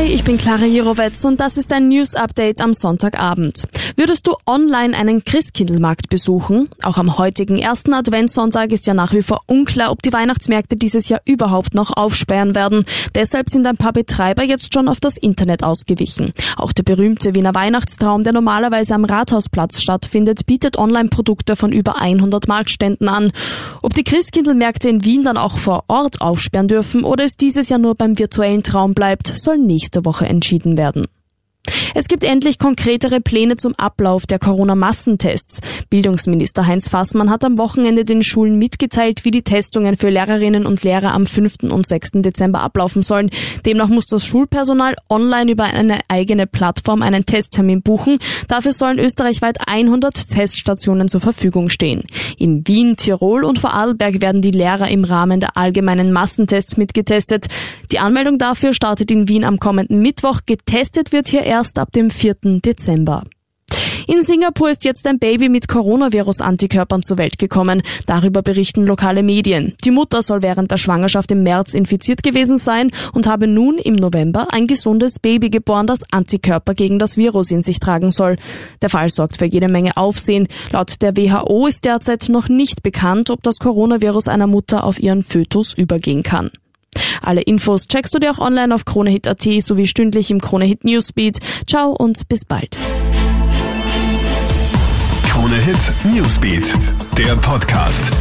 Hi, ich bin Clara Jirovetz und das ist ein News Update am Sonntagabend. Würdest du online einen Christkindlmarkt besuchen? Auch am heutigen ersten Adventssonntag ist ja nach wie vor unklar, ob die Weihnachtsmärkte dieses Jahr überhaupt noch aufsperren werden. Deshalb sind ein paar Betreiber jetzt schon auf das Internet ausgewichen. Auch der berühmte Wiener Weihnachtstraum, der normalerweise am Rathausplatz stattfindet, bietet Online-Produkte von über 100 Marktständen an. Ob die Christkindlmärkte in Wien dann auch vor Ort aufsperren dürfen oder es dieses Jahr nur beim virtuellen Traum bleibt, soll nächste Woche entschieden werden. Es gibt endlich konkretere Pläne zum Ablauf der Corona-Massentests. Bildungsminister Heinz Fassmann hat am Wochenende den Schulen mitgeteilt, wie die Testungen für Lehrerinnen und Lehrer am 5. und 6. Dezember ablaufen sollen. Demnach muss das Schulpersonal online über eine eigene Plattform einen Testtermin buchen. Dafür sollen österreichweit 100 Teststationen zur Verfügung stehen. In Wien, Tirol und Vorarlberg werden die Lehrer im Rahmen der allgemeinen Massentests mitgetestet. Die Anmeldung dafür startet in Wien am kommenden Mittwoch. Getestet wird hier erst ab dem 4. Dezember. In Singapur ist jetzt ein Baby mit Coronavirus-Antikörpern zur Welt gekommen. Darüber berichten lokale Medien. Die Mutter soll während der Schwangerschaft im März infiziert gewesen sein und habe nun im November ein gesundes Baby geboren, das Antikörper gegen das Virus in sich tragen soll. Der Fall sorgt für jede Menge Aufsehen. Laut der WHO ist derzeit noch nicht bekannt, ob das Coronavirus einer Mutter auf ihren Fötus übergehen kann. Alle Infos checkst du dir auch online auf kronehit.at sowie stündlich im Kronehit Newsbeat. Ciao und bis bald. Kronehit Newsbeat, der Podcast.